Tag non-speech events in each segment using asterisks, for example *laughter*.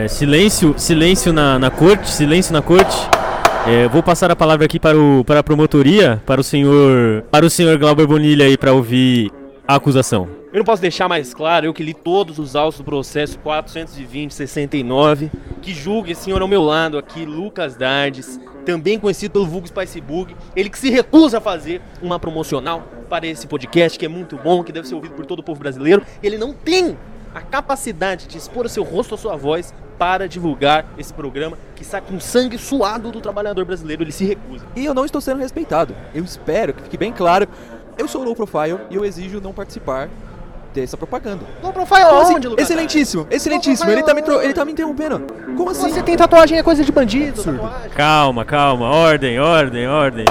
É, silêncio, silêncio na, na corte, silêncio na corte. É, vou passar a palavra aqui para, o, para a promotoria, para o senhor, para o senhor Glauber Bonilha aí para ouvir a acusação. Eu não posso deixar mais claro, eu que li todos os autos do processo 420-69, que julga esse senhor ao meu lado aqui, Lucas Dardes, também conhecido pelo vulgo Spicebug, ele que se recusa a fazer uma promocional para esse podcast, que é muito bom, que deve ser ouvido por todo o povo brasileiro, ele não tem a capacidade de expor o seu rosto, a sua voz, para divulgar esse programa que sai com sangue suado do trabalhador brasileiro, ele se recusa. E eu não estou sendo respeitado. Eu espero que fique bem claro. Eu sou low profile e eu exijo não participar dessa propaganda. Low profile Como assim? onde, Lucas? Excelentíssimo, excelentíssimo. Ele tá, me ele tá me interrompendo. Como assim? Você tem tatuagem, é coisa de bandido. Calma, calma, ordem, ordem, ordem.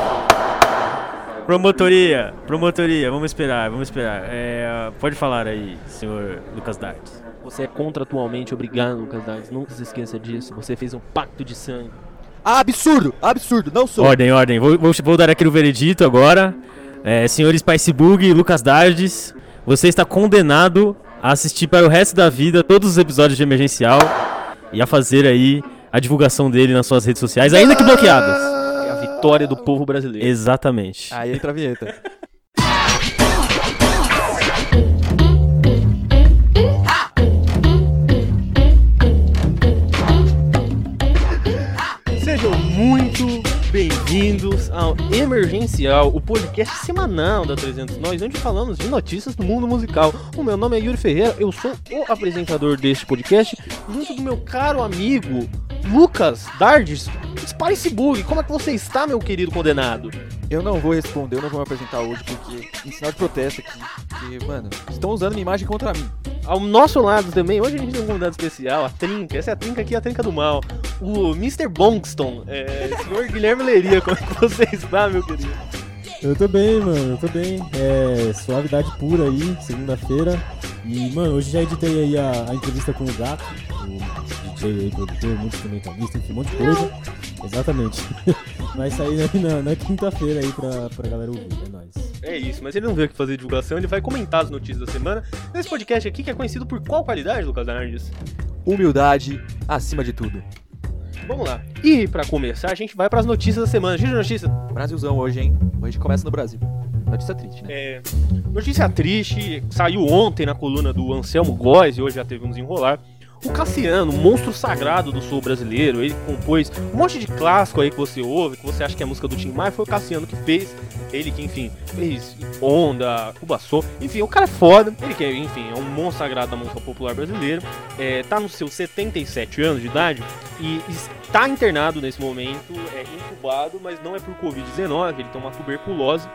Promotoria, promotoria, vamos esperar, vamos esperar. É, pode falar aí, senhor Lucas Dartes. Você é contratualmente obrigado, Lucas Dardes, nunca se esqueça disso. Você fez um pacto de sangue. Absurdo, absurdo. Não sou. Ordem, ordem. Vou, vou, vou dar aqui o veredito agora. É, senhor Spicebug e Lucas Dardes, você está condenado a assistir para o resto da vida todos os episódios de Emergencial e a fazer aí a divulgação dele nas suas redes sociais, ainda que bloqueadas. Vitória do povo brasileiro. Exatamente. Aí entra a vinheta. Sejam muito bem-vindos ao Emergencial, o podcast semanal da 300 Nós, onde falamos de notícias do mundo musical. O meu nome é Yuri Ferreira, eu sou o apresentador deste podcast, junto do meu caro amigo Lucas Dardes, Spicebug. Como é que você está, meu querido condenado? Eu não vou responder, eu não vou me apresentar hoje, porque em sinal de protesto aqui, porque, mano, estão usando minha imagem contra mim. Ao nosso lado também, hoje a gente tem um convidado especial, a Trinca. Essa é a Trinca aqui, a Trinca do Mal. O Mr. Bongston, é, senhor Guilherme Leria, como é que você está, meu querido? Eu tô bem, mano, eu tô bem. É suavidade pura aí, segunda-feira. E, mano, hoje já editei aí a, a entrevista com o Gato, o DJ aí, produtor, muito instrumentalista, enfim, um monte de coisa. Exatamente. *laughs* Vai sair aí na, na quinta-feira aí pra, pra galera ouvir, é nóis. É isso, mas ele não veio aqui fazer divulgação, ele vai comentar as notícias da semana. Nesse podcast aqui, que é conhecido por qual qualidade, Lucas Nardes? Humildade acima de tudo. Vamos lá. E pra começar, a gente vai pras notícias da semana. De notícia. Brasilzão hoje, hein? Hoje a gente começa no Brasil. Notícia triste, né? É, notícia triste, saiu ontem na coluna do Anselmo Góes e hoje já teve um desenrolar. O Cassiano, monstro sagrado do sul brasileiro, ele compôs um monte de clássico aí que você ouve, que você acha que é música do Tim Maia, foi o Cassiano que fez. Ele que, enfim, fez Onda, Cubaçô, enfim, o cara é foda. Ele que, enfim, é um monstro sagrado da música popular brasileira. É, tá nos seus 77 anos de idade e está internado nesse momento, é incubado, mas não é por Covid-19, ele tem uma tuberculose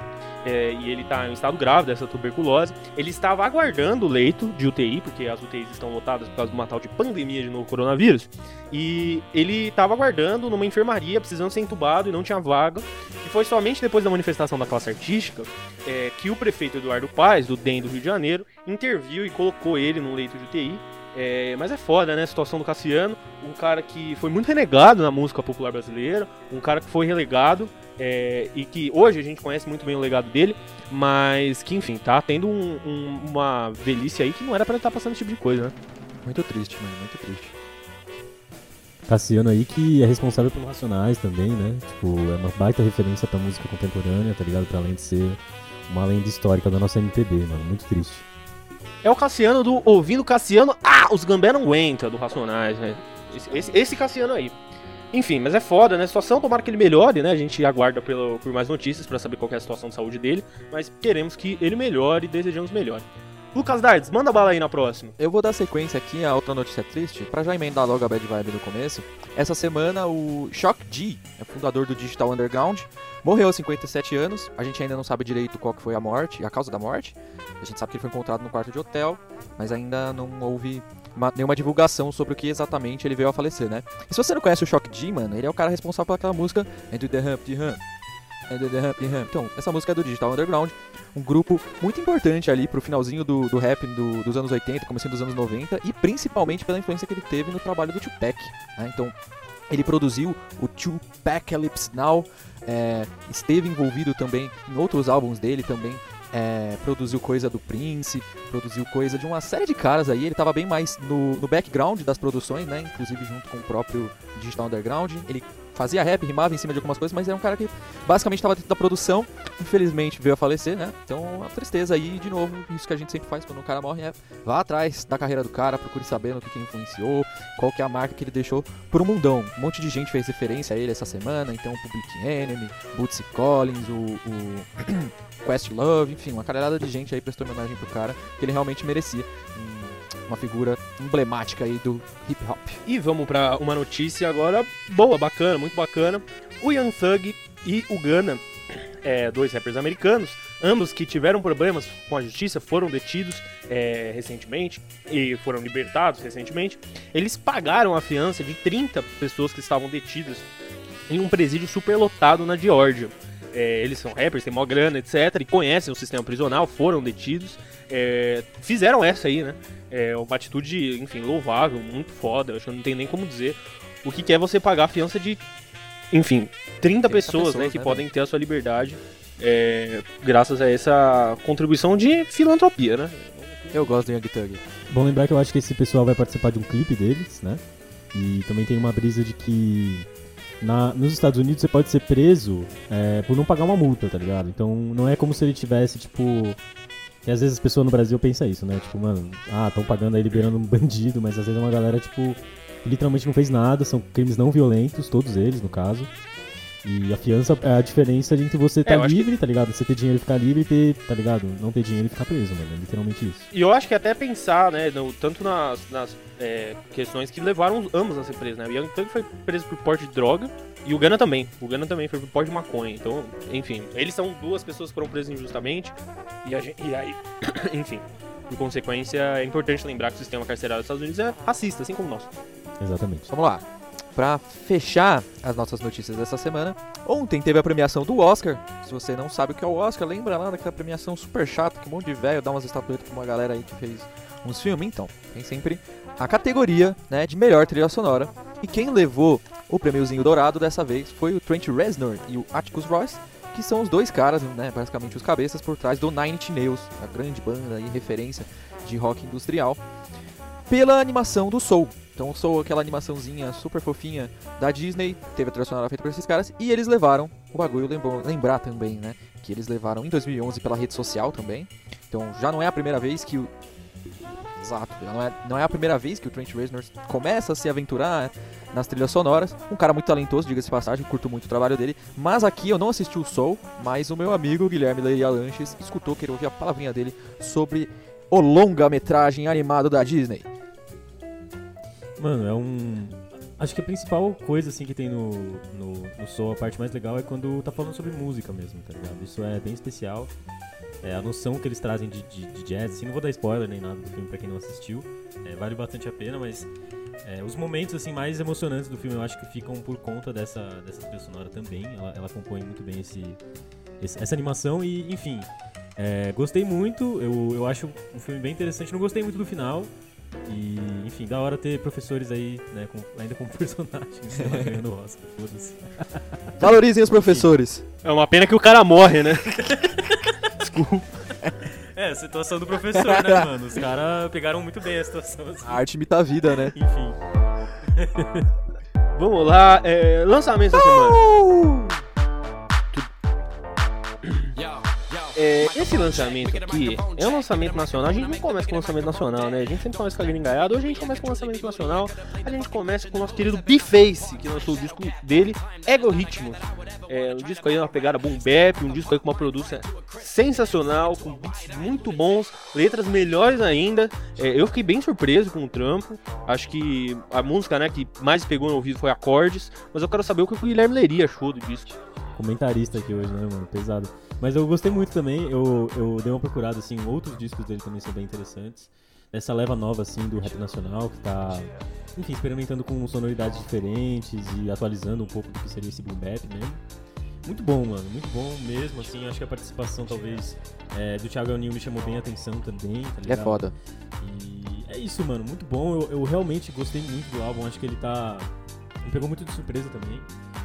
é, e ele está em estado grave dessa tuberculose. Ele estava aguardando o leito de UTI, porque as UTIs estão lotadas por causa de uma tal de pandemia de novo coronavírus. E ele estava aguardando numa enfermaria, precisando ser entubado e não tinha vaga. E foi somente depois da manifestação da classe artística é, que o prefeito Eduardo Paes, do DEM do Rio de Janeiro, interviu e colocou ele num leito de UTI. É, mas é foda, né? A situação do Cassiano, um cara que foi muito renegado na música popular brasileira, um cara que foi relegado é, e que hoje a gente conhece muito bem o legado dele, mas que, enfim, tá tendo um- um- uma velhice aí que não era pra ele estar passando esse tipo de coisa, né? Muito triste, mano, muito triste. Cassiano aí que é responsável pelo Racionais também, né? Tipo, é uma baita referência pra música contemporânea, tá ligado? Pra além de ser uma lenda histórica da nossa MPB, mano. Muito triste. É o Cassiano do Ouvindo Cassiano. Ah, os Gambé não aguenta do Racionais, né? Esse, esse, esse Cassiano aí. Enfim, mas é foda, né? A situação, tomara que ele melhore, né? A gente aguarda pelo, por mais notícias pra saber qual é a situação de saúde dele, mas queremos que ele melhore e desejamos melhor. Lucas Dardes, manda bala aí na próxima. Eu vou dar sequência aqui a outra notícia triste, pra já emendar logo a bad vibe do começo. Essa semana o Shock G, é fundador do Digital Underground, morreu aos 57 anos. A gente ainda não sabe direito qual que foi a morte, a causa da morte. A gente sabe que ele foi encontrado no quarto de hotel, mas ainda não houve uma- nenhuma divulgação sobre o que exatamente ele veio a falecer, né? E se você não conhece o Shock G, mano, ele é o cara responsável por aquela música. Into the Hump the Hump. Então, essa música é do Digital Underground, um grupo muito importante ali pro finalzinho do, do rap do- dos anos 80, comecinho dos anos 90, e principalmente pela influência que ele teve no trabalho do Tupac. né? Então, ele produziu o Tupacalypse Now, é, esteve envolvido também em outros álbuns dele também, é, produziu coisa do Prince, produziu coisa de uma série de caras aí. Ele tava bem mais no, no background das produções, né? Inclusive junto com o próprio Digital Underground. Ele fazia rap, rimava em cima de algumas coisas, mas era um cara que basicamente estava dentro da produção. Infelizmente veio a falecer, né? Então, uma tristeza aí, de novo, isso que a gente sempre faz quando um cara morre é vá atrás da carreira do cara, procure saber no que, que influenciou, qual que é a marca que ele deixou pro mundão. Um monte de gente fez referência a ele essa semana, então Public Enemy, Bootsy Collins, o, o *clears throat* Questlove, enfim, uma caralhada de gente aí prestou homenagem pro cara que ele realmente merecia. Um- Uma figura emblemática aí do hip hop. E vamos pra uma notícia agora boa, bacana, muito bacana. O Young Thug e o Gunna, é, dois rappers americanos, ambos que tiveram problemas com a justiça, foram detidos é, recentemente e foram libertados recentemente. Eles pagaram a fiança de 30 pessoas que estavam detidas em um presídio superlotado na Geórgia. É, eles são rappers, têm mó grana, etc. E conhecem o sistema prisional, foram detidos. é, fizeram essa aí, né? É uma atitude, enfim, louvável, muito foda. Acho que eu não tenho nem como dizer o que que é você pagar a fiança de, enfim, 30, pessoas, pessoas, né? Que né, podem ter a sua liberdade é, graças a essa contribuição de filantropia, né? Eu gosto do Young Thug. Bom lembrar que eu acho que esse pessoal vai participar de um clipe deles, né? E também tem uma brisa de que na- nos Estados Unidos você pode ser preso é, por não pagar uma multa, tá ligado? Então não é como se ele tivesse, tipo. E às vezes as pessoas no Brasil pensam isso, né? Tipo, mano, ah, estão pagando aí liberando um *laughs* bandido, mas às vezes é uma galera, tipo, literalmente não fez nada, são crimes não violentos, todos eles, no caso. E a fiança é a diferença entre você estar acho que- livre, tá ligado? Você ter dinheiro e ficar livre e ter, tá ligado? Não ter dinheiro e ficar preso, mano. É literalmente isso. E eu acho que até pensar, né, no- tanto nas, nas, é, questões que levaram os- ambos a ser presos, né? O Young Thug foi preso por porte de droga e o Gunna também. O Gunna também foi por porte de maconha. Então, enfim, eles são duas pessoas que foram presas injustamente e, a gen- e aí, *coughs* enfim, por consequência, é importante lembrar que o sistema carcerário dos Estados Unidos é racista, assim como o nosso. Exatamente. Vamos lá. Pra fechar as nossas notícias dessa semana, ontem teve a premiação do Oscar. Se você não sabe o que é o Oscar, lembra lá daquela premiação super chata que um monte de velho dá umas estatuetas pra uma galera aí que fez uns filmes? Então, tem sempre a categoria né, de melhor trilha sonora. E quem levou o prêmiozinho dourado dessa vez foi o Trent Reznor e o Atticus Ross, que são os dois caras, né, basicamente os cabeças por trás do Nine Inch Nails, a grande banda e referência de rock industrial, pela animação do Soul. Então o Soul, aquela animaçãozinha super fofinha da Disney, teve a trilha sonora feita por esses caras, e eles levaram o bagulho, lembrou, lembrar também, né, que eles levaram em 2011 pela rede social também. Então já não é a primeira vez que o Exato, não é, não é a primeira vez que o Trent Reznor começa a se aventurar nas trilhas sonoras. Um cara muito talentoso, diga-se passagem, curto muito o trabalho dele. Mas aqui eu não assisti o Soul, mas o meu amigo Guilherme Leiria Lanches escutou, queria ouvir a palavrinha dele sobre o longa-metragem animado da Disney. Mano, é um. Acho que a principal coisa assim que tem no, no, no Soul, a parte mais legal é quando tá falando sobre música mesmo, tá ligado? Isso é bem especial. É a noção que eles trazem de, de, de jazz, assim, não vou dar spoiler nem nada do filme pra quem não assistiu. É, vale bastante a pena, mas é, os momentos assim mais emocionantes do filme eu acho que ficam por conta dessa, dessa trilha sonora também. Ela, ela compõe muito bem esse, esse- essa animação e, enfim. é, gostei muito, eu, eu acho um filme bem interessante. Não gostei muito do final, e, enfim, da hora ter professores aí, né, com- ainda como *laughs* personagens, sei lá, ganhando o Oscar, foda-se. *laughs* Valorizem os professores. É uma pena que o cara morre, né? *laughs* É, a situação do professor, né, mano? Os caras pegaram muito bem a situação, assim. A arte imita a vida, né? Enfim. Vamos lá, é, lançamento da semana. É, esse lançamento aqui é um lançamento nacional. A gente não começa com lançamento nacional, né? A gente sempre começa com a gringaiada. Hoje a gente começa com lançamento nacional. A gente começa com o nosso querido B-Face, que lançou o disco dele, Ego Ritmos. É, um disco aí, uma pegada boom bap, um disco aí com uma produção sensacional, com beats muito bons, letras melhores ainda. É, eu fiquei bem surpreso com o trampo. Acho que a música né, que mais pegou no ouvido foi Acordes, mas eu quero saber o que o Guilherme Leria achou do disco. Comentarista aqui hoje, né, mano? Pesado. Mas eu gostei muito também, eu, eu dei uma procurada, assim, outros discos dele também são bem interessantes. Essa leva nova, assim, do rap nacional, que tá, enfim, experimentando com sonoridades diferentes e atualizando um pouco do que seria esse boom bap mesmo. Muito bom, mano, muito bom mesmo, assim, acho que a participação, talvez, é, do Thiago Anil me chamou bem a atenção também, tá É ligado? foda. E é isso, mano, muito bom. Eu, eu realmente gostei muito do álbum. Acho que ele tá. Me pegou muito de surpresa também.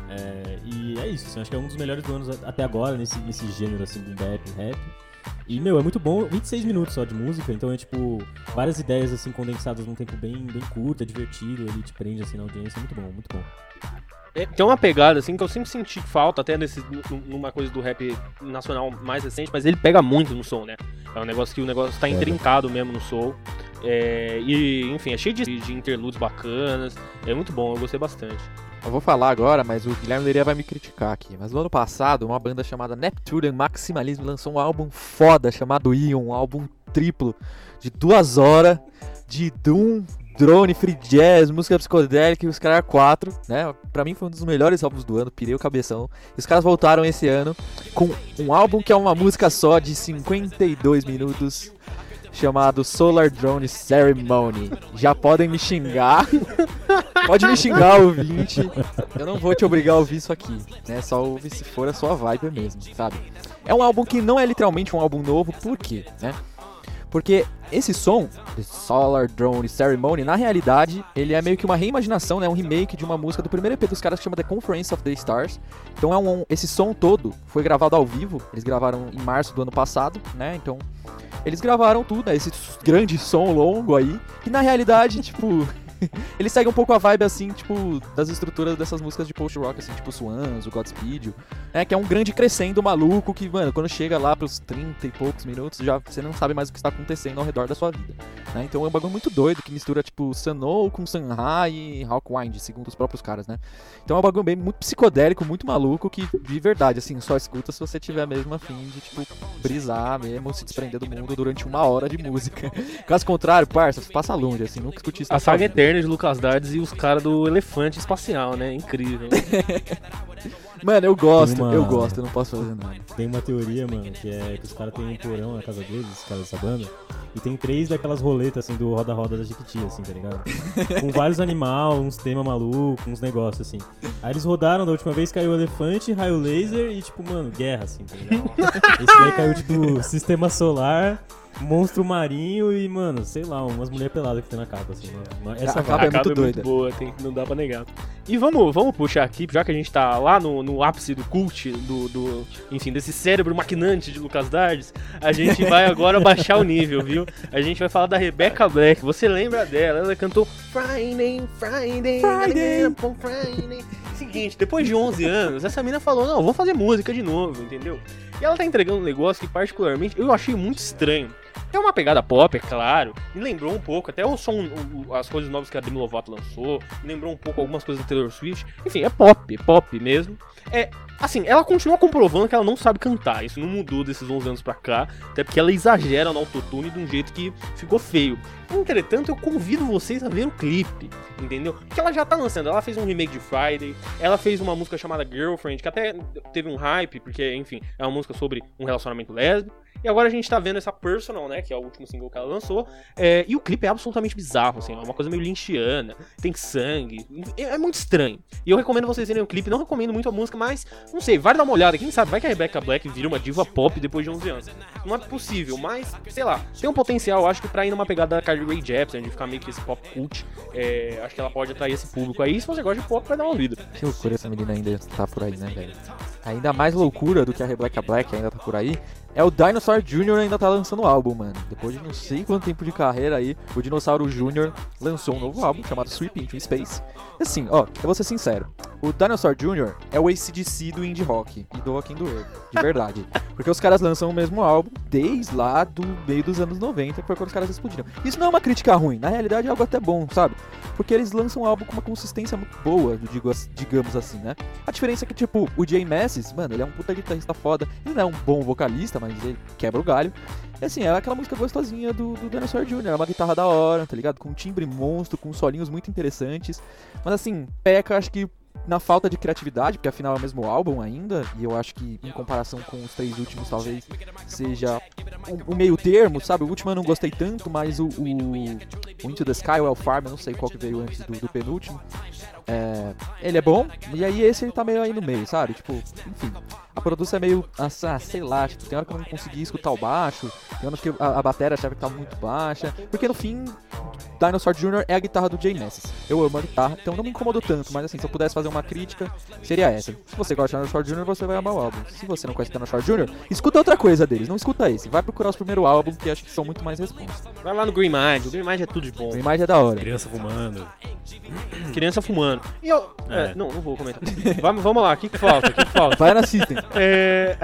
É, e é isso, assim, acho que é um dos melhores do ano até agora, nesse, nesse gênero assim, do bap, rap. E, meu, é muito bom, 26 minutos só de música, então é tipo, várias ideias assim condensadas num tempo bem, bem curto, é divertido, ele te prende assim na audiência, é muito bom, muito bom. É, tem uma pegada, assim, que eu sempre senti falta, até nesse, nu- numa coisa do rap nacional mais recente, mas ele pega muito no som, né? É um negócio que o negócio tá intrincado mesmo no som. É, e, enfim, é cheio de, de interludes bacanas. É muito bom, eu gostei bastante. Eu vou falar agora, mas o Guilherme Leria vai me criticar aqui. Mas no ano passado, uma banda chamada Neptune Maximalism lançou um álbum foda chamado Ion, um álbum triplo de duas horas de Doom, drone, free jazz, música psicodélica e os caras quatro, né? Pra mim foi um dos melhores álbuns do ano, pirei o cabeção. E os caras voltaram esse ano com um álbum que é uma música só de 52 minutos. Chamado Solar Drone Ceremony. Já podem me xingar. *laughs* Pode me xingar, ouvinte. Eu não vou te obrigar a ouvir isso aqui, né? Só ouve se for a sua vibe mesmo, sabe? É um álbum que não é literalmente um álbum novo, por quê, né? Porque esse som, The Solar Drone Ceremony, na realidade, ele é meio que uma reimaginação, né? Um remake de uma música do primeiro EP dos caras que chama The Conference of the Stars. Então é um, esse som todo foi gravado ao vivo. Eles gravaram em março do ano passado, né? Então eles gravaram tudo, né? Esse grande som longo aí, que na realidade, *laughs* tipo, *laughs* ele segue um pouco a vibe assim, tipo, das estruturas dessas músicas de post-rock, assim, tipo Swans, o Godspeed, né? Que é um grande crescendo maluco que, mano, quando chega lá pros 30 e poucos minutos, já você não sabe mais o que está acontecendo ao redor da sua vida. Né? Então é um bagulho muito doido que mistura, tipo, Sunol com Sunha e Hawkwind, segundo os próprios caras, né? Então é um bagulho bem muito psicodélico, muito maluco, que de verdade, assim, só escuta se você tiver mesmo afim de, tipo, brisar mesmo, se desprender do mundo durante uma hora de música. *laughs* Caso contrário, parça, passa longe, assim, nunca escute isso. A saga vida. Eterna de Lucas Dardes e os caras do elefante espacial, né? Incrível. *laughs* Mano, eu gosto, uma- eu gosto, eu não posso fazer nada. Tem uma teoria, mano, que é que os caras têm um porão na casa deles, os caras dessa banda, e tem três daquelas roletas, assim, do roda-roda da Jequiti, assim, tá ligado? *laughs* Com vários animais, uns temas malucos, uns negócios, assim. Aí eles rodaram, da última vez caiu elefante, raio laser e, tipo, mano, guerra, assim, tá ligado? *laughs* Esse daí caiu, tipo, sistema solar, monstro marinho e, mano, sei lá, umas mulheres peladas que tem na capa, assim, né? Uma- Essa A capa é muito Acaba doida. boa, tem, não dá pra negar. E vamos, vamos puxar aqui, já que a gente tá lá no, no ápice do cult, do, do, enfim, desse cérebro maquinante de Lucas Dardes, a gente vai *laughs* agora baixar o nível, viu? A gente vai falar da Rebecca Black. Você lembra dela? Ela cantou Friday, Friday, Friday, Friday. Seguinte, depois de 11 anos, essa mina falou: Não, vou fazer música de novo, entendeu? E ela tá entregando um negócio que, particularmente, eu achei muito estranho. Tem uma pegada pop, é claro. Me lembrou um pouco, até o som, o- as coisas novas que a Demi Lovato lançou. Me lembrou um pouco algumas coisas da Taylor Swift. Enfim, é pop, pop mesmo. É, assim, ela continua comprovando que ela não sabe cantar. Isso não mudou desses 11 anos pra cá. Até porque ela exagera no autotune de um jeito que ficou feio. Entretanto, eu convido vocês a ver o clipe, entendeu? Porque ela já tá lançando. Ela fez um remake de Friday. Ela fez uma música chamada Girlfriend, que até teve um hype, porque, enfim, é uma música sobre um relacionamento lésbico. E agora a gente tá vendo essa Personal, né? Que é o último single que ela lançou. É, e o clipe é absolutamente bizarro, assim. É uma coisa meio lynchiana. Tem sangue. É, é muito estranho. E eu recomendo vocês verem o clipe. Não recomendo muito a música, mas, não sei, vai dar uma olhada. Quem sabe, vai que a Rebecca Black vira uma diva pop depois de 11 anos. Não é possível, mas, sei lá. Tem um potencial, acho que pra ir numa pegada da Carly Rae Jepsen, de ficar meio que esse pop cult. é, acho que ela pode atrair esse público aí. Se você gosta de pop, vai dar uma vida. Que loucura essa menina ainda tá por aí, né, velho? Ainda mais loucura do que a Rebecca Black ainda tá por aí é o Dinosaur Jr. ainda tá lançando álbum, mano. Depois de não sei quanto tempo de carreira aí, o Dinossauro Jr. lançou um novo álbum chamado Sweep Into Space. Assim, ó, eu vou ser sincero. O Dinosaur Jr. é o ACDC do indie rock e do rock and roll, de *laughs* verdade. Porque os caras lançam o mesmo álbum desde lá do meio dos anos 90, que foi quando os caras explodiram. Isso não é uma crítica ruim, na realidade é algo até bom, sabe? Porque eles lançam um álbum com uma consistência muito boa, digo digamos assim, né? A diferença é que, tipo, o Jay Massis, mano, ele é um puta guitarrista foda. Ele não é um bom vocalista, mas ele quebra o galho. E assim, é aquela música gostosinha do, do Dinosaur Jr. É uma guitarra da hora, tá ligado? Com um timbre monstro, com solinhos muito interessantes. Mas assim, peca, acho que na falta de criatividade, porque afinal é o mesmo álbum ainda, e eu acho que em comparação com os três últimos talvez seja o, o meio termo, sabe? O último eu não gostei tanto, mas o, o, o Into the Sky, o El Farm, eu não sei qual que veio antes do, do penúltimo. É, ele é bom, e aí esse ele tá meio aí no meio, sabe? Tipo, enfim. A produção é meio, ah, sei lá, tipo, tem hora que eu não consegui escutar o baixo, tem hora que a, a bateria achava que tava muito baixa, porque no fim, Dinosaur Jr. é a guitarra do Jay Nessis. Eu amo a guitarra, então não me incomodou tanto, mas assim, se eu pudesse fazer uma crítica, seria essa. Se você gosta de Dinosaur Jr., você vai amar o álbum. Se você não conhece Dinosaur Jr., escuta outra coisa deles, não escuta esse. Vai procurar os primeiros álbuns, que acho que são muito mais responsa. Vai lá no Green Mind, o Green Mind é tudo de bom. A imagem é da hora. Criança fumando. Criança fumando. E eu. é, É. não, não vou comentar. *laughs* vamos, vamos lá, o que, que falta? O que, que falta? Vai na System. É.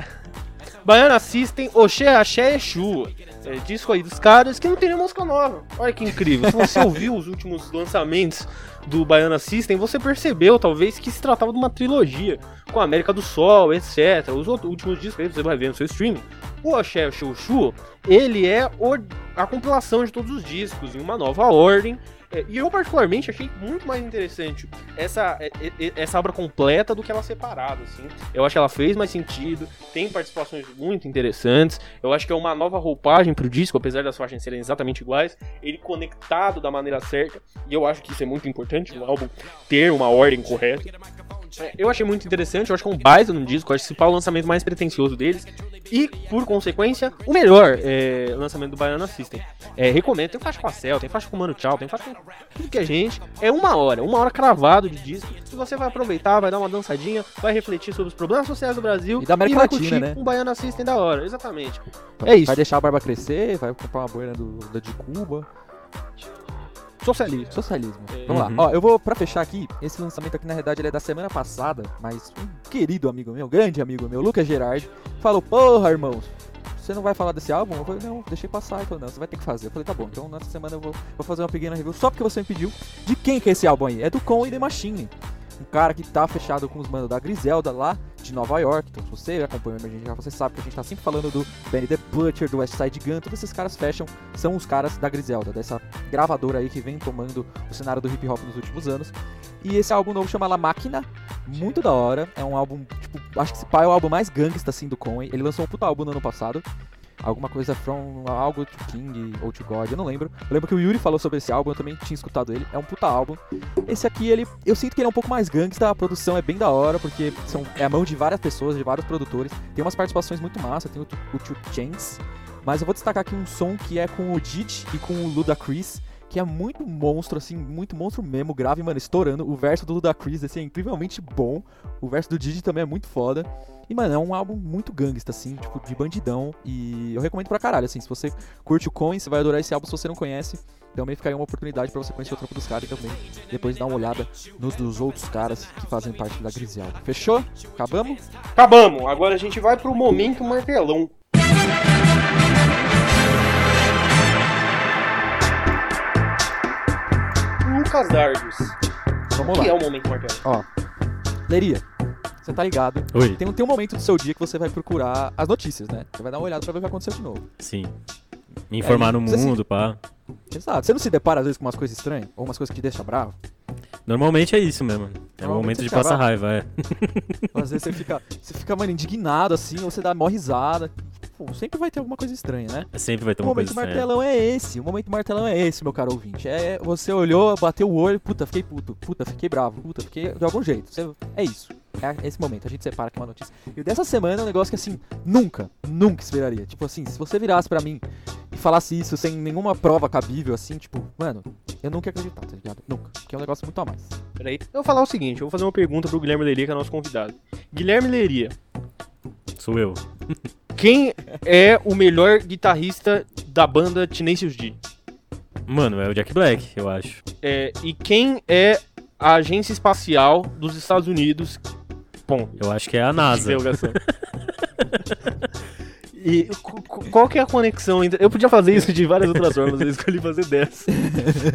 Baiana System, Oxê, Axé, Exu. É, disco aí dos caras que não tem nenhuma música nova. Olha que incrível. Se você ouviu os últimos lançamentos do Baiana System, você percebeu, talvez, que se tratava de uma trilogia. Com América do Sol, etc. Os outros, últimos discos aí você vai ver no seu streaming. O Axé, Exu, ele é o- a compilação de todos os discos em uma nova ordem. É, E eu, particularmente, achei muito mais interessante essa, é, é, essa obra completa do que ela separada, assim. Eu acho que ela fez mais sentido, tem participações muito interessantes. Eu acho que é uma nova roupagem pro disco, apesar das faixas serem exatamente iguais. Ele conectado da maneira certa, e eu acho que isso é muito importante, o álbum ter uma ordem correta. É, Eu achei muito interessante, eu acho que é um baita no disco, acho que é o lançamento mais pretencioso deles. E, por consequência, o melhor é, lançamento do Baiana System. É, recomendo, tem faixa com a Cell, tem faixa com o Mano Tchau, tem faixa com tudo que é gente. É uma hora, uma hora cravado de disco. E você vai aproveitar, vai dar uma dançadinha, vai refletir sobre os problemas sociais do Brasil E da América vai Latina, né? um Baiana System da hora, exatamente. É isso. Vai deixar a barba crescer, vai comprar uma boina do, da de Cuba. Socialismo. Socialismo. É. Vamos Uhum. lá. Ó, eu vou, pra fechar aqui, esse lançamento aqui na realidade ele é da semana passada, mas um querido amigo meu, grande amigo meu, Lucas Gerard, falou: Porra, irmãos, você não vai falar desse álbum? Eu falei: Não, deixei passar. Ele falou: Não, você vai ter que fazer. Eu falei: Tá bom, então nessa semana eu vou, vou fazer uma pequena review só porque você me pediu. De quem que é esse álbum aí? É do Con e The Machine. Um cara que tá fechado com os manos da Griselda lá de Nova York. Então, se você acompanha a gente já você sabe que a gente tá sempre falando do Benny the Butcher, do West Side Gun. Todos esses caras fecham, são os caras da Griselda, dessa gravadora aí que vem tomando o cenário do hip hop nos últimos anos. E esse álbum novo chama La Máquina, muito da hora. É um álbum, tipo, acho que esse pai é o álbum mais gangsta assim do Conway. Ele lançou um puta álbum no ano passado. Alguma coisa from algo to King ou to God, eu não lembro. Eu lembro que o Yuri falou sobre esse álbum, eu também tinha escutado ele. É um puta álbum. Esse aqui, ele, eu sinto que ele é um pouco mais gangsta, a produção é bem da hora, porque são, é a mão de várias pessoas, de vários produtores. Tem umas participações muito massa, tem o, o Two Chains. Mas eu vou destacar aqui um som que é com o Didi e com o Ludacris, que é muito monstro, assim, muito monstro mesmo, grave, mano, estourando. O verso do Ludacris, assim, é incrivelmente bom. O verso do Didi também é muito foda. E, mano, é um álbum muito gangsta, assim, tipo, de bandidão. E eu recomendo pra caralho, assim, se você curte o Coin, você vai adorar esse álbum se você não conhece. Também fica aí uma oportunidade pra você conhecer o trampo dos caras também depois dar uma olhada nos dos outros caras que fazem parte da Griselda. Fechou? Acabamos? Acabamos, agora a gente vai pro momento martelão. Lucas Dardos. Vamos O que é lá. o momento martelão? Ó, Leria, você tá ligado? Oi. Tem, tem um momento do seu dia que você vai procurar as notícias, né? Você vai dar uma olhada pra ver o que aconteceu de novo. Sim. Me informar É, no você se- mundo, pá. Exato. Você não se depara às vezes com umas coisas estranhas? Ou umas coisas que te deixam bravo? Normalmente é isso mesmo. É o Normalmente momento de passar raiva, é. Às vezes você fica, você fica, mano, indignado assim, ou você dá mó risada. Pô, sempre vai ter alguma coisa estranha, né? Sempre vai ter O uma momento coisa estranha. martelão é esse. O momento martelão é esse, meu caro ouvinte. É você olhou, bateu o olho, puta, fiquei puto, puta, fiquei bravo, puta, fiquei de algum jeito. Você- é isso. É esse momento, a gente separa aqui uma notícia. E o dessa semana é um negócio que assim, nunca, nunca esperaria. Tipo assim, se você virasse pra mim e falasse isso sem nenhuma prova cabível, assim, tipo, mano, eu nunca ia acreditar, tá ligado? Nunca. Porque é um negócio muito a mais. Peraí. Eu vou falar o seguinte, eu vou fazer uma pergunta pro Guilherme Leria, que é nosso convidado. Guilherme Leria, Sou eu. quem é o melhor guitarrista da banda Tenacious D? Mano, é o Jack Black, eu acho. É, e quem é a agência espacial dos Estados Unidos? Ponto. Eu acho que é a NASA. *laughs* E qu- qu- qual que é a conexão entre. Eu podia fazer isso de várias outras *laughs* formas, eu escolhi fazer dessa.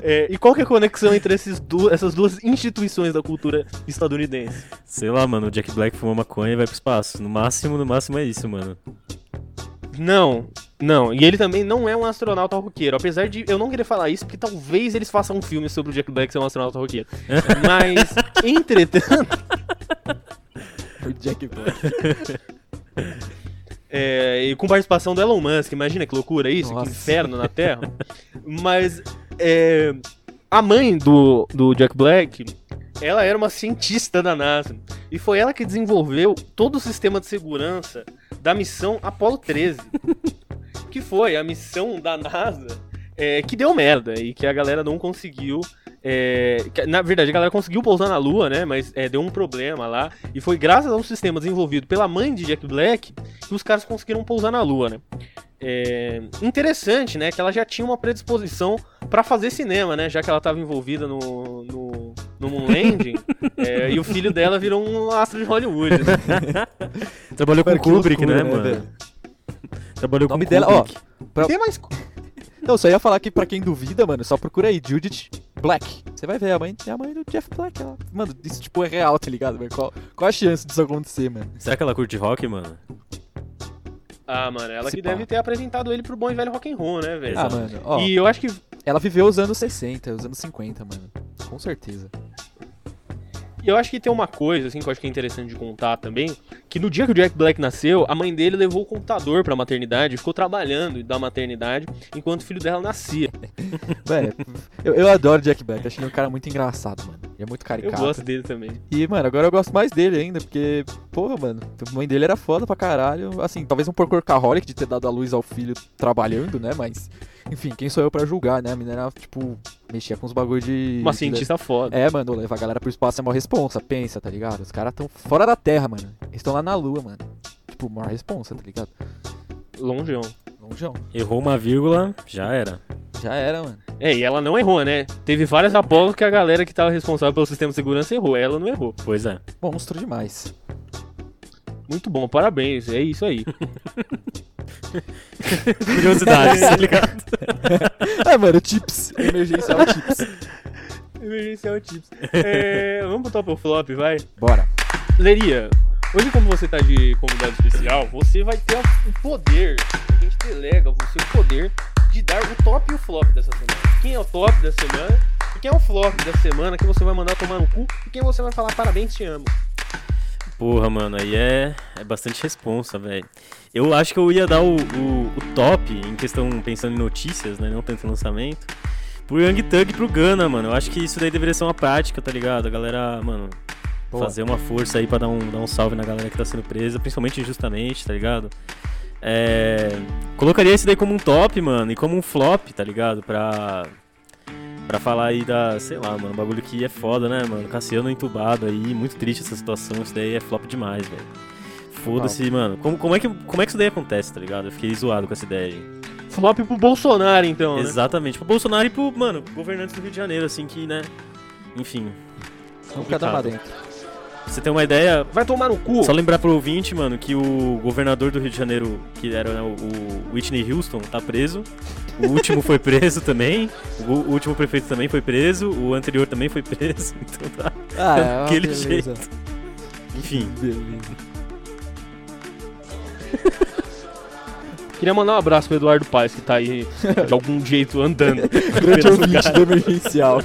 É, e qual que é a conexão entre esses du- essas duas instituições da cultura estadunidense? Sei lá, mano, o Jack Black fuma maconha e vai pro espaço. No máximo, no máximo é isso, mano. Não, não. E ele também não é um astronauta roqueiro. Apesar de eu não querer falar isso, porque talvez eles façam um filme sobre o Jack Black ser um astronauta roqueiro. *laughs* Mas, entretanto. *laughs* O Jack Black. É, e com participação do Elon Musk, imagina que loucura isso, Nossa. que inferno na Terra. *laughs* Mas é, a mãe do, do Jack Black, ela era uma cientista da NASA. E foi ela que desenvolveu todo o sistema de segurança da missão Apollo 13. *laughs* que foi a missão da NASA é, que deu merda e que a galera não conseguiu. é, que, na verdade, a galera conseguiu pousar na Lua, né? Mas é, deu um problema lá. E foi graças a um sistema desenvolvido pela mãe de Jack Black que os caras conseguiram pousar na Lua, né? É, interessante, né? Que ela já tinha uma predisposição pra fazer cinema, né? Já que ela tava envolvida no, no, no Moon Landing. *laughs* é, e o filho dela virou um astro de Hollywood. Né? *laughs* Trabalhou com Mano, que Kubrick, loucura, né, né, mano? Trabalhou O com nome dela, ó. Kubrick. Pra- Tem mais. Não, só ia falar que pra quem duvida, mano, só procura aí, Judith Black. Você vai ver, a mãe é a mãe do Jeff Black. Ela... Mano, isso tipo é real, tá ligado? velho? Qual, qual a chance disso acontecer, mano? Será que ela curte rock, mano? Ah, mano, ela Se que pá. deve ter apresentado ele pro bom e velho rock and roll, né, velho? Ah, mano, ó, E eu acho que ela viveu os anos 60, os anos 50, mano. Com certeza. Eu acho que tem uma coisa, assim, que eu acho que é interessante de contar também, que no dia que o Jack Black nasceu, a mãe dele levou o computador pra maternidade, ficou trabalhando da maternidade, enquanto o filho dela nascia. *laughs* Velho, eu, eu adoro Jack Black, achei ele um cara muito engraçado, mano. Ele é muito Eu caricato. gosto dele também. E, mano, agora eu gosto mais dele ainda, porque, porra, mano, a mãe dele era foda pra caralho. Assim, talvez um pouco workaholic de ter dado a luz ao filho trabalhando, né? Mas, enfim, quem sou eu pra julgar, né? A menina era, tipo, mexia com os bagulho de. Uma de- cientista foda. É, mano, levar a galera pro espaço é uma responsa, pensa, tá ligado? Os caras tão fora da Terra, mano. Eles estão lá na Lua, mano. Tipo, uma responsa, tá ligado? Longeão. Longeão. Errou uma vírgula, já era. Já era, mano. É, e ela não errou, né? Teve várias Apollo que a galera que tava responsável pelo sistema de segurança errou. Ela não errou. Pois é. Monstro demais. Muito bom, parabéns. É isso aí. *laughs* Curiosidade, tá ligado? é, mano, tips. Emergencial tips. Emergencial Tips. É, vamos pro top ou flop, vai? Bora. Leria, hoje como você tá de convidado especial, você vai ter o poder, delega você o poder de dar o top e o flop dessa semana. Quem é o top da semana e quem é o flop da semana, quem você vai mandar tomar no cu e quem você vai falar parabéns, te amo. Porra, mano, aí é, é bastante responsa, velho. Eu acho que eu ia dar o, o, o top, em questão, pensando em notícias, né, não tanto em lançamento, pro Young Thug e pro Gana, mano. Eu acho que isso daí deveria ser uma prática, tá ligado? A galera, mano, Boa. fazer uma força aí pra dar um, dar um salve na galera que tá sendo presa, principalmente injustamente, tá ligado? É, colocaria esse daí como um top, mano, e como um flop, tá ligado? Pra, pra falar aí da, sei lá, mano, um bagulho que é foda, né, mano? Cassiano entubado aí, muito triste essa situação, isso daí é flop demais, velho. Foda-se, mano. Como, como, é que, como é que isso daí acontece, tá ligado? Eu fiquei zoado com essa ideia aí. Flop pro Bolsonaro, então, né? Exatamente. Pro Bolsonaro e pro, mano, governantes do Rio de Janeiro, assim, que, né? Enfim. Vamos uma complicado. dentro. Você ter uma ideia, Vai tomar no cu. Só lembrar pro ouvinte, mano, que o governador do Rio de Janeiro, que era né, o Whitney Houston, tá preso. O último foi preso também. O último prefeito também foi preso. O anterior também foi preso. *laughs* Então tá. Ah, é, beleza. Enfim. Beleza. *laughs* Queria mandar um abraço pro Eduardo Paes, que tá aí de algum *laughs* jeito andando. Grande ouvinte do emergencial.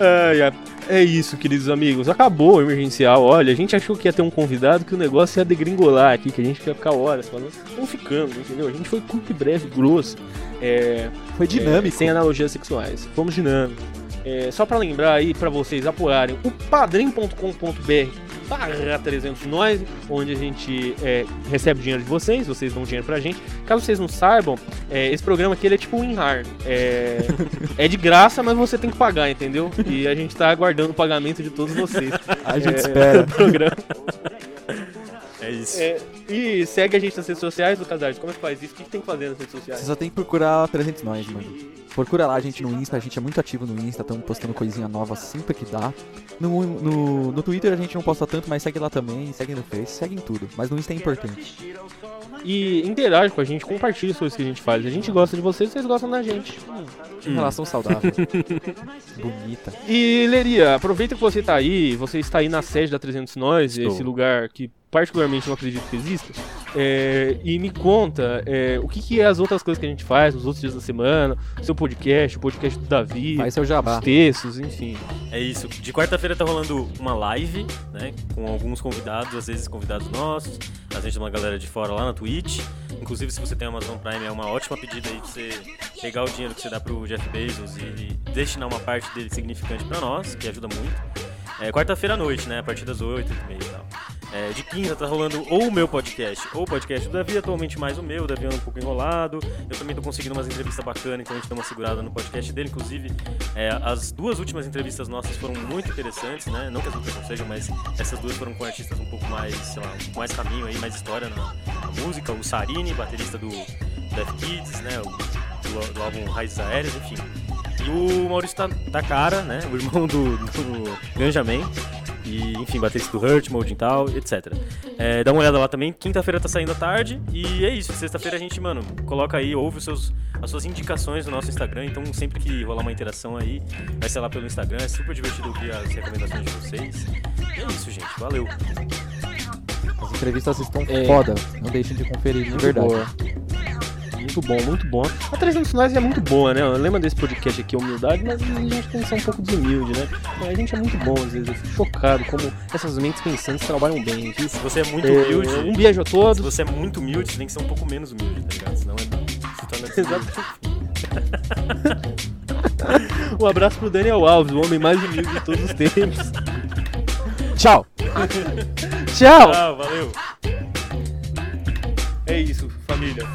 Ai. É isso, queridos amigos. Acabou o emergencial. Olha, a gente achou que ia ter um convidado, que o negócio ia degringolar aqui, que a gente ia ficar horas falando. Vamos ficando, entendeu? A gente foi curto e breve, grosso. É, Foi dinâmico. é, sem analogias sexuais. Fomos dinâmicos. É, só pra lembrar aí, pra vocês apoiarem o padrim.com.br barra 300 nós, onde a gente é, recebe dinheiro de vocês, vocês dão dinheiro pra gente. Caso vocês não saibam, é, esse programa aqui ele é tipo o WinRAR. É, *laughs* é de graça, mas você tem que pagar, entendeu? E a gente tá aguardando o pagamento de todos vocês. A gente É, espera. *laughs* do programa. *laughs* É isso. É, e segue a gente nas redes sociais, Lucas Arte. Como é que faz isso? O que, que tem que fazer nas redes Você sociais? só tem que procurar 300 nós, mano. Procura lá a gente no Insta, a gente é muito ativo no Insta, estamos postando coisinha nova sempre que dá. No, no, no Twitter a gente não posta tanto, mas segue lá também, segue no Face, segue em tudo. Mas no Insta é importante. E interage com a gente, compartilha as coisas que a gente faz. A gente gosta de vocês, vocês gostam da gente. Uma relação saudável. *laughs* Bonita. E Leria, aproveita que você tá aí, você está aí na sede da 300 Nós, Estou. esse lugar que particularmente não acredito que exista. é, e me conta é, o que, que é as outras coisas que a gente faz nos outros dias da semana, o seu podcast, o podcast do Davi, Faz seu jabá. os textos, enfim. É isso. De quarta-feira tá rolando uma live, né? Com alguns convidados, às vezes convidados nossos, às vezes uma galera de fora lá na Twitch. Inclusive, se você tem Amazon Prime, é uma ótima pedida aí pra você pegar o dinheiro que você dá pro Jeff Bezos e destinar uma parte dele significante pra nós, que ajuda muito. É quarta-feira à noite, né? A partir das 8 e meia e tal. É, de quinta tá rolando ou o meu podcast ou o podcast do Davi, atualmente mais o meu, o Davi anda um pouco enrolado. Eu também tô conseguindo umas entrevistas bacanas, então a gente dá uma segurada no podcast dele. Inclusive, é, as duas últimas entrevistas nossas foram muito interessantes, né? Não que as outras não sejam, mas essas duas foram com artistas um pouco mais, sei lá, pouco mais caminho aí, mais história na, na música. O Sarini, baterista do Death Kids, né? O, do, do álbum Raízes Aéreas, enfim. E o Maurício tá, tá cara, né? O irmão do, do Ganjamin. E, enfim, baterista do Hurt, Mode e tal, etc. É, dá uma olhada lá também. Quinta-feira tá saindo à tarde. E é isso. Sexta-feira a gente, mano, coloca aí, ouve os seus, as suas indicações no nosso Instagram. Então, sempre que rolar uma interação aí, vai ser lá pelo Instagram. É super divertido ouvir as recomendações de vocês. E é isso, gente. Valeu. As entrevistas estão É. foda. Não deixem de conferir, de verdade. boa. Muito bom, muito bom. A Três Anos Finais é muito boa, né? Lembra desse podcast aqui, Humildade, mas a gente tem que ser um pouco desumilde, né? A gente é muito bom, às vezes. Eu fico chocado como essas mentes pensantes trabalham bem. Se você é muito É, humilde, Um beijo a se todos. você é muito humilde, você tem que ser um pouco menos humilde, tá ligado? Senão é, se torna. *laughs* *laughs* Um abraço pro Daniel Alves, o homem mais humilde de todos os tempos. Tchau! *laughs* Tchau! Tchau, valeu. É isso, família.